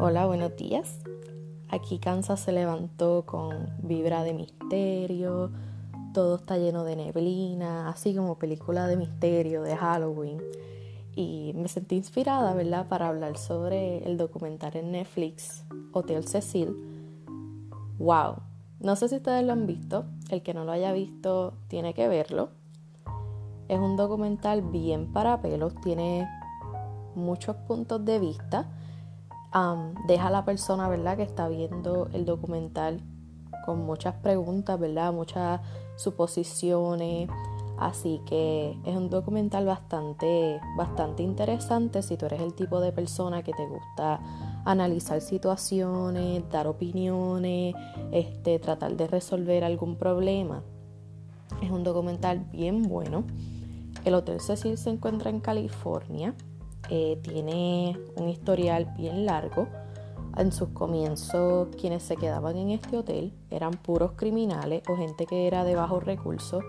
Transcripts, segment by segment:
Hola, buenos días. Aquí Kansas se levantó con vibra de misterio, todo está lleno de neblina, así como película de misterio de Halloween. Y me sentí inspirada, ¿verdad?, para hablar sobre el documental en Netflix, Hotel Cecil. ¡Wow! No sé si ustedes lo han visto, el que no lo haya visto tiene que verlo. Es un documental bien para pelos, tiene muchos puntos de vista deja a la persona, ¿verdad?, que está viendo el documental con muchas preguntas, ¿verdad?, muchas suposiciones. Así que es un documental bastante, bastante interesante si tú eres el tipo de persona que te gusta analizar situaciones, dar opiniones, este, tratar de resolver algún problema. Es un documental bien bueno. El Hotel Cecil se encuentra en California. Eh, tiene un historial bien largo. En sus comienzos, quienes se quedaban en este hotel eran puros criminales o gente que era de bajos recursos.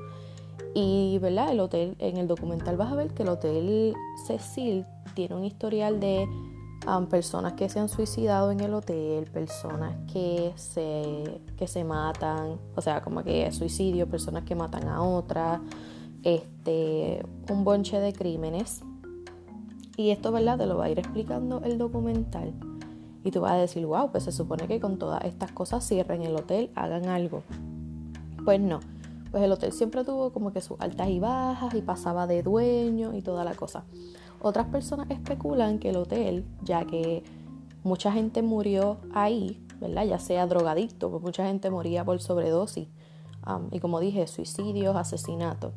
Y ¿verdad? el hotel, en el documental vas a ver que el Hotel Cecil tiene un historial de um, personas que se han suicidado en el hotel, personas que se, que se matan, o sea, como que suicidio, personas que matan a otras, este, un bonche de crímenes y esto, ¿verdad? Te lo va a ir explicando el documental. Y tú vas a decir, wow, pues se supone que con todas estas cosas cierren el hotel, hagan algo. Pues no. Pues el hotel siempre tuvo como que sus altas y bajas y pasaba de dueño y toda la cosa. Otras personas especulan que el hotel, ya que mucha gente murió ahí, ¿verdad? Ya sea drogadicto, pues mucha gente moría por sobredosis. y como dije, suicidios, asesinatos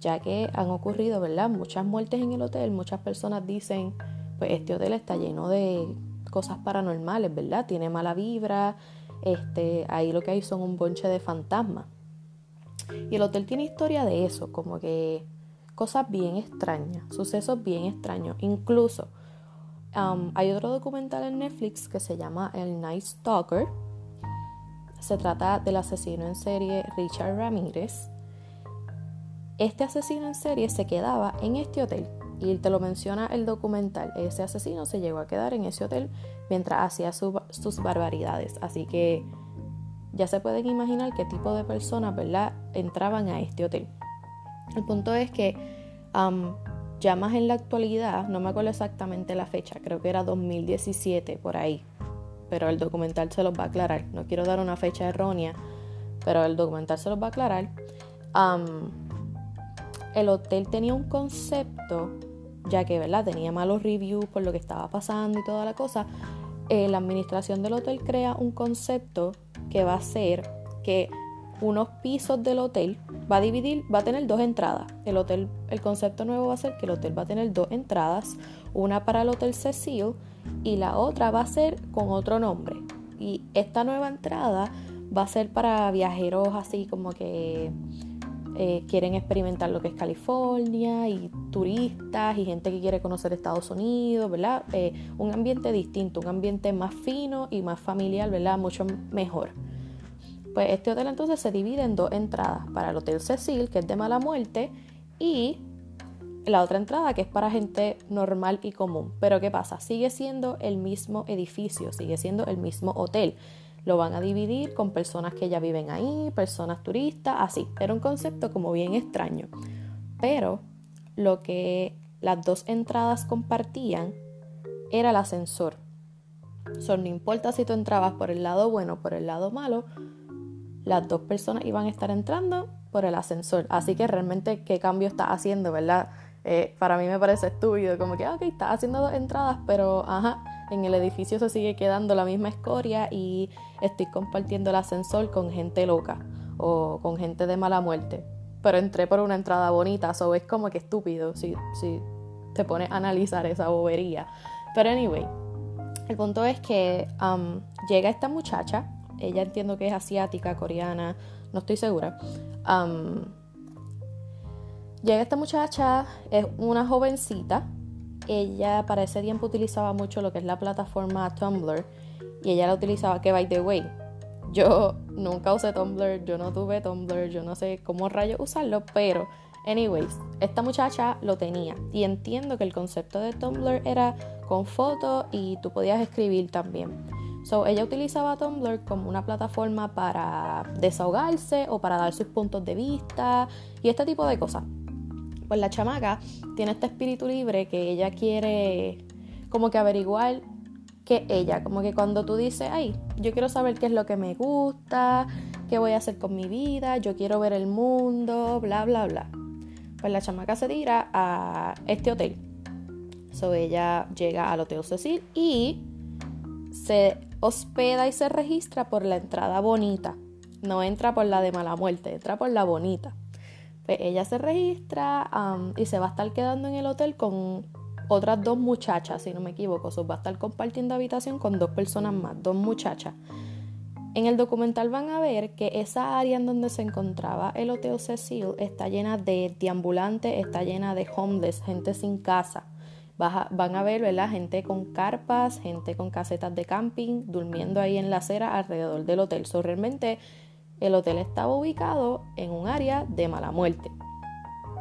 ya que han ocurrido, ¿verdad? Muchas muertes en el hotel, muchas personas dicen, pues este hotel está lleno de cosas paranormales, ¿verdad? Tiene mala vibra, este, ahí lo que hay son un bonche de fantasmas. Y el hotel tiene historia de eso, como que cosas bien extrañas, sucesos bien extraños. Incluso um, hay otro documental en Netflix que se llama El Night Stalker. Se trata del asesino en serie Richard Ramírez este asesino en serie se quedaba en este hotel y te lo menciona el documental. Ese asesino se llegó a quedar en ese hotel mientras hacía sus barbaridades. Así que ya se pueden imaginar qué tipo de personas, ¿verdad?, entraban a este hotel. El punto es que ya más en la actualidad, no me acuerdo exactamente la fecha, creo que era 2017 por ahí, pero el documental se los va a aclarar. No quiero dar una fecha errónea, pero el documental se los va a aclarar el hotel tenía un concepto, ya que ¿verdad? tenía malos reviews por lo que estaba pasando y toda la cosa, eh, la administración del hotel crea un concepto que va a ser que unos pisos del hotel va a dividir, va a tener dos entradas. El hotel, el concepto nuevo va a ser que el hotel va a tener dos entradas, una para el Hotel Cecil y la otra va a ser con otro nombre. Y esta nueva entrada va a ser para viajeros así como que eh, quieren experimentar lo que es California y turistas y gente que quiere conocer Estados Unidos, ¿verdad? Eh, un ambiente distinto, un ambiente más fino y más familiar, ¿verdad? Mucho mejor. Pues este hotel entonces se divide en dos entradas, para el Hotel Cecil, que es de mala muerte, y la otra entrada que es para gente normal y común. Pero ¿qué pasa? Sigue siendo el mismo edificio, sigue siendo el mismo hotel. Lo van a dividir con personas que ya viven ahí, personas turistas, así. Era un concepto como bien extraño. Pero lo que las dos entradas compartían era el ascensor. So, no importa si tú entrabas por el lado bueno o por el lado malo, las dos personas iban a estar entrando por el ascensor. Así que realmente, ¿qué cambio estás haciendo, verdad? Eh, para mí me parece estúpido, como que, ok, estás haciendo dos entradas, pero ajá, en el edificio se sigue quedando la misma escoria y estoy compartiendo el ascensor con gente loca o con gente de mala muerte. Pero entré por una entrada bonita, so es como que estúpido si, si te pones a analizar esa bobería. Pero anyway, el punto es que um, llega esta muchacha, ella entiendo que es asiática, coreana, no estoy segura. Um, llega esta muchacha, es una jovencita, ella para ese tiempo utilizaba mucho lo que es la plataforma Tumblr y ella la utilizaba que by the way yo nunca usé Tumblr yo no tuve Tumblr yo no sé cómo rayos usarlo pero Anyways, esta muchacha lo tenía y entiendo que el concepto de Tumblr era con fotos y tú podías escribir también. So, ella utilizaba Tumblr como una plataforma para desahogarse o para dar sus puntos de vista y este tipo de cosas. Pues la chamaca tiene este espíritu libre que ella quiere como que averiguar que ella, como que cuando tú dices, ay, yo quiero saber qué es lo que me gusta, qué voy a hacer con mi vida, yo quiero ver el mundo, bla, bla, bla. Pues la chamaca se tira a este hotel. So ella llega al Hotel Cecil y se hospeda y se registra por la entrada bonita. No entra por la de mala muerte, entra por la bonita. Pues ella se registra y se va a estar quedando en el hotel con otras dos muchachas, si no me equivoco. So, va a estar compartiendo habitación con dos personas más, dos muchachas. En el documental van a ver que esa área en donde se encontraba el Hotel Cecil está llena de deambulantes, está llena de homeless, gente sin casa van a ver, ¿verdad? Gente con carpas, gente con casetas de camping, durmiendo ahí en la acera alrededor del hotel. So, realmente el hotel estaba ubicado en un área de mala muerte,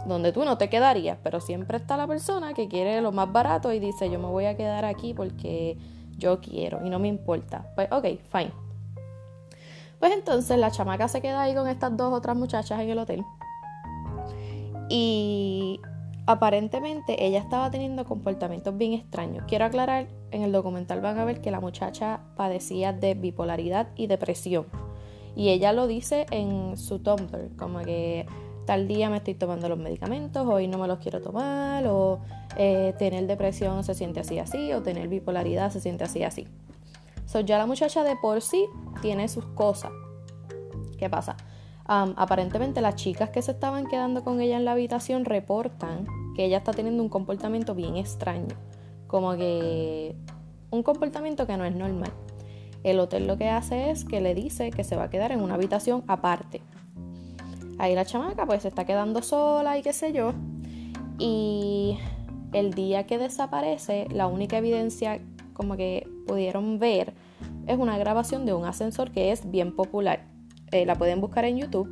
donde tú no te quedarías, pero siempre está la persona que quiere lo más barato y dice, yo me voy a quedar aquí porque yo quiero y no me importa. Pues, ok, fine. Pues entonces la chamaca se queda ahí con estas dos otras muchachas en el hotel. Y Aparentemente ella estaba teniendo comportamientos bien extraños. Quiero aclarar, en el documental van a ver que la muchacha padecía de bipolaridad y depresión. Y ella lo dice en su Tumblr, como que tal día me estoy tomando los medicamentos, hoy no me los quiero tomar, o eh, tener depresión se siente así así, o tener bipolaridad se siente así así. So, ya la muchacha de por sí tiene sus cosas. ¿Qué pasa? aparentemente las chicas que se estaban quedando con ella en la habitación reportan que ella está teniendo un comportamiento bien extraño, como que un comportamiento que no es normal. El hotel lo que hace es que le dice que se va a quedar en una habitación aparte. Ahí la chamaca pues se está quedando sola y qué sé yo. Y el día que desaparece, la única evidencia como que pudieron ver es una grabación de un ascensor que es bien popular. Eh, la pueden buscar en YouTube.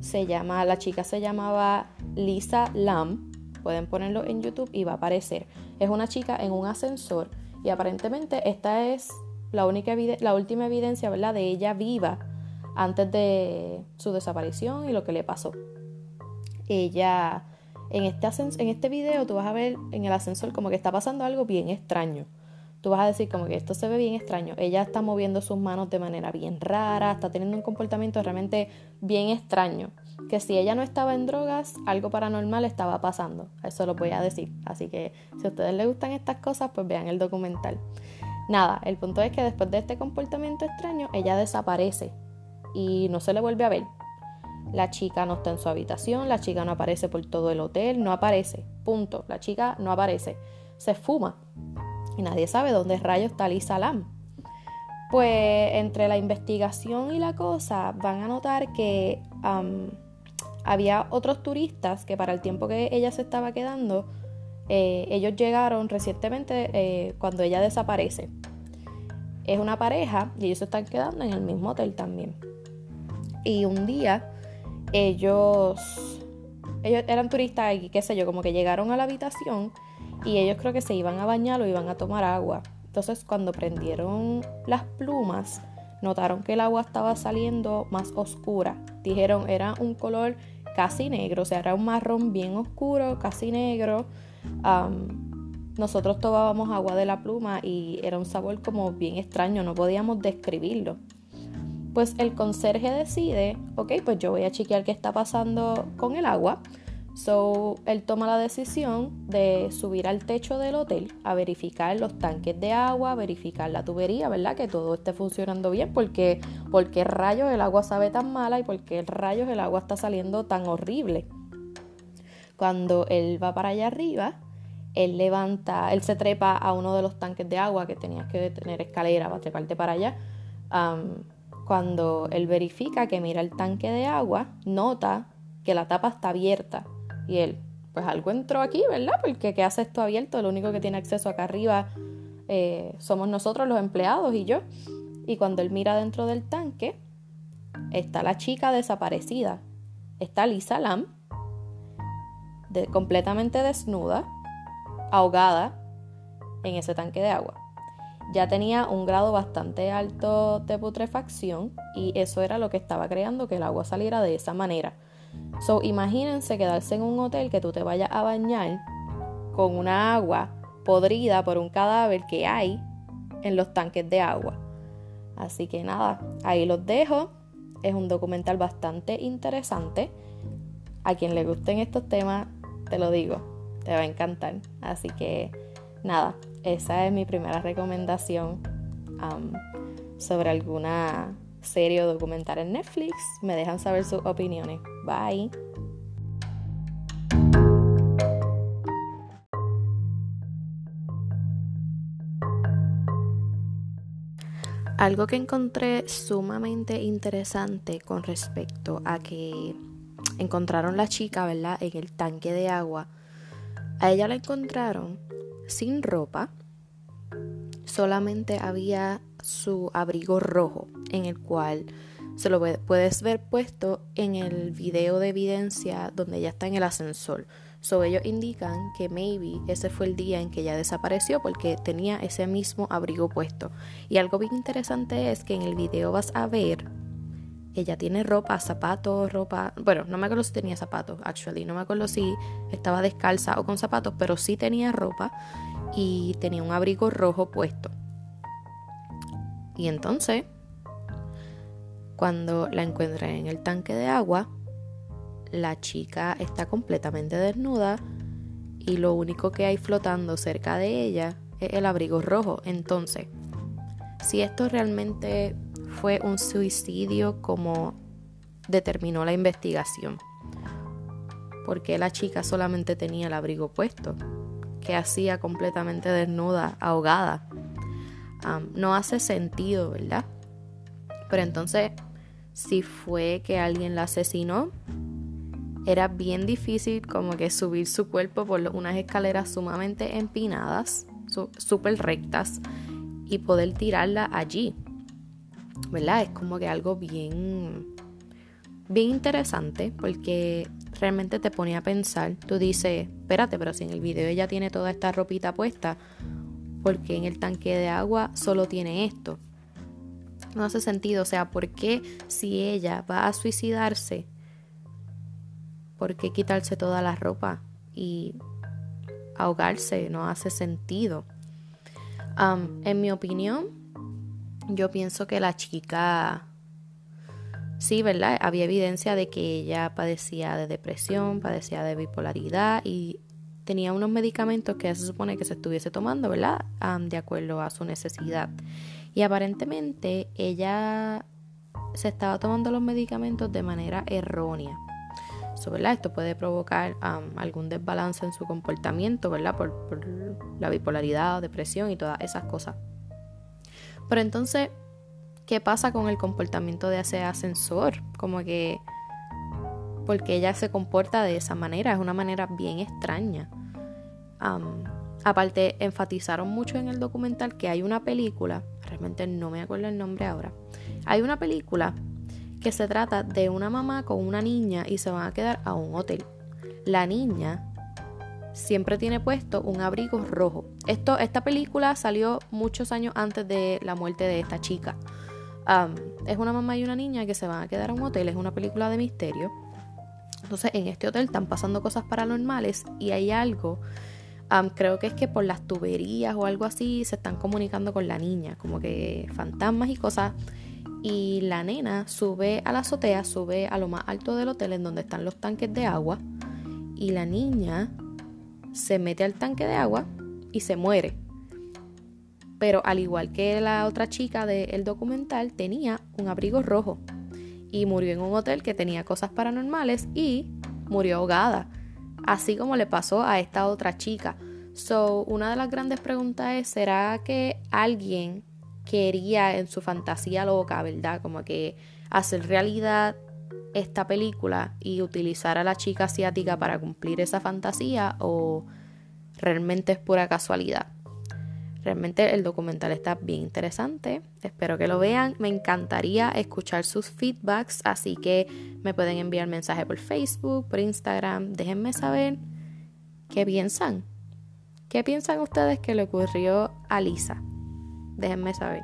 Se llama, la chica se llamaba Lisa Lam. Pueden ponerlo en YouTube y va a aparecer. Es una chica en un ascensor y aparentemente esta es la única la última evidencia, ¿verdad? De ella viva antes de su desaparición y lo que le pasó. Ella en este, en este video tú vas a ver en el ascensor como que está pasando algo bien extraño tú vas a decir como que esto se ve bien extraño. Ella está moviendo sus manos de manera bien rara, está teniendo un comportamiento realmente bien extraño. Que si ella no estaba en drogas, algo paranormal estaba pasando. Eso lo voy a decir. Así que si a ustedes les gustan estas cosas, pues vean el documental. Nada, el punto es que después de este comportamiento extraño, ella desaparece y no se le vuelve a ver. La chica no está en su habitación, la chica no aparece por todo el hotel, no aparece. Punto. La chica no aparece. Se fuma y nadie sabe dónde rayos está Lisa Lam. Pues entre la investigación y la cosa van a notar que había otros turistas que para el tiempo que ella se estaba quedando, eh, ellos llegaron recientemente eh, cuando ella desaparece. Es una pareja y ellos se están quedando en el mismo hotel también. Y un día ellos, ellos eran turistas y qué sé yo, como que llegaron a la habitación y ellos creo que se iban a bañar o iban a tomar agua. Entonces cuando prendieron las plumas, notaron que el agua estaba saliendo más oscura. Dijeron era un color casi negro, o sea, era un marrón bien oscuro, casi negro. nosotros tomábamos agua de la pluma y era un sabor como bien extraño, no podíamos describirlo. Pues el conserje decide, ok, pues yo voy a chequear qué está pasando con el agua. So, él toma la decisión de subir al techo del hotel a verificar los tanques de agua, verificar la tubería, ¿verdad? Que todo esté funcionando bien, porque, porque rayos el agua sabe tan mala y porque rayos el agua está saliendo tan horrible. Cuando él va para allá arriba, él levanta, él se trepa a uno de los tanques de agua que tenías que tener escalera para treparte para allá. cuando él verifica que mira el tanque de agua, nota que la tapa está abierta y él, pues algo entró aquí, ¿verdad? Porque ¿qué hace esto abierto? Lo único que tiene acceso acá arriba eh, somos nosotros los empleados y yo. Y cuando él mira dentro del tanque, está la chica desaparecida. Está Lisa Lam completamente desnuda, ahogada en ese tanque de agua. Ya tenía un grado bastante alto de putrefacción y eso era lo que estaba creando que el agua saliera de esa manera. So, imagínense quedarse en un hotel que tú te vayas a bañar con una agua podrida por un cadáver que hay en los tanques de agua. Así que nada, ahí los dejo. Es un documental bastante interesante. A quien le gusten estos temas, te lo digo, te va a encantar. Así que nada, esa es mi primera recomendación sobre alguna serie o documental en Netflix. Me dejan saber sus opiniones. Bye. Algo que encontré sumamente interesante con respecto a que encontraron la chica, ¿verdad? En el tanque de agua. A ella la encontraron sin ropa. Solamente había su abrigo rojo en el cual se lo puedes ver puesto en el video de evidencia donde ella está en el ascensor. So, ellos indican que maybe ese fue el día en que ella desapareció porque tenía ese mismo abrigo puesto. Y algo bien interesante es que en el video vas a ver, ella tiene ropa, zapatos, ropa, bueno, no me acuerdo si tenía zapatos, actually, no me acuerdo si estaba descalza o con zapatos, pero sí tenía ropa y tenía un abrigo rojo puesto. Y entonces, cuando la encuentré en el tanque de agua, la chica está completamente desnuda y lo único que hay flotando cerca de ella es el abrigo rojo. Entonces, si esto realmente fue un suicidio como determinó la investigación, porque la chica solamente tenía el abrigo puesto, que hacía completamente desnuda, ahogada. no hace sentido, ¿verdad? Pero entonces, si fue que alguien la asesinó, era bien difícil como que subir su cuerpo por unas escaleras sumamente empinadas, súper rectas, y poder tirarla allí. ¿Verdad? Es como que algo bien, bien interesante porque realmente te pone a pensar. Tú dices, espérate, pero si en el video ella tiene toda esta ropita puesta, porque en el tanque de agua solo tiene esto? No hace sentido, o sea, ¿por qué si ella va a suicidarse ¿Por qué quitarse toda la ropa y ahogarse? No hace sentido. en mi opinión, yo pienso que la chica, sí, ¿verdad? Había evidencia de que ella padecía de depresión, padecía de bipolaridad y tenía unos medicamentos que se supone que se estuviese tomando, ¿verdad? de acuerdo a su necesidad. Y aparentemente ella se estaba tomando los medicamentos de manera errónea. Esto puede provocar algún desbalance en su comportamiento, ¿verdad? Por, por la bipolaridad, depresión y todas esas cosas. Pero entonces, ¿qué pasa con el comportamiento de ese ascensor? Como que, porque ella se comporta de esa manera, es una manera bien extraña. aparte, enfatizaron mucho en el documental que hay una película, realmente no me acuerdo el nombre ahora, hay una película que se trata de una mamá con una niña y se van a quedar a un hotel. La niña siempre tiene puesto un abrigo rojo. Esto, esta película salió muchos años antes de la muerte de esta chica. es una mamá y una niña que se van a quedar a un hotel, es una película de misterio. Entonces en este hotel están pasando cosas paranormales y hay algo, creo que es que por las tuberías o algo así se están comunicando con la niña, como que fantasmas y cosas y la nena sube a la azotea, sube a lo más alto del hotel en donde están los tanques de agua y la niña se mete al tanque de agua y se muere. Pero al igual que la otra chica del documental, tenía un abrigo rojo y murió en un hotel que tenía cosas paranormales y murió ahogada, así como le pasó a esta otra chica. So, una de las grandes preguntas es, ¿será que alguien quería en su fantasía loca, ¿verdad? Como que hacer realidad esta película y utilizar a la chica asiática para cumplir esa fantasía o realmente es pura casualidad. Realmente el documental está bien interesante. Espero que lo vean. Me encantaría escuchar sus feedbacks, así que me pueden enviar mensaje por Facebook, por Instagram. Déjenme saber ¿Qué piensan? ¿Qué piensan ustedes que le ocurrió a Lisa? Déjenme saber.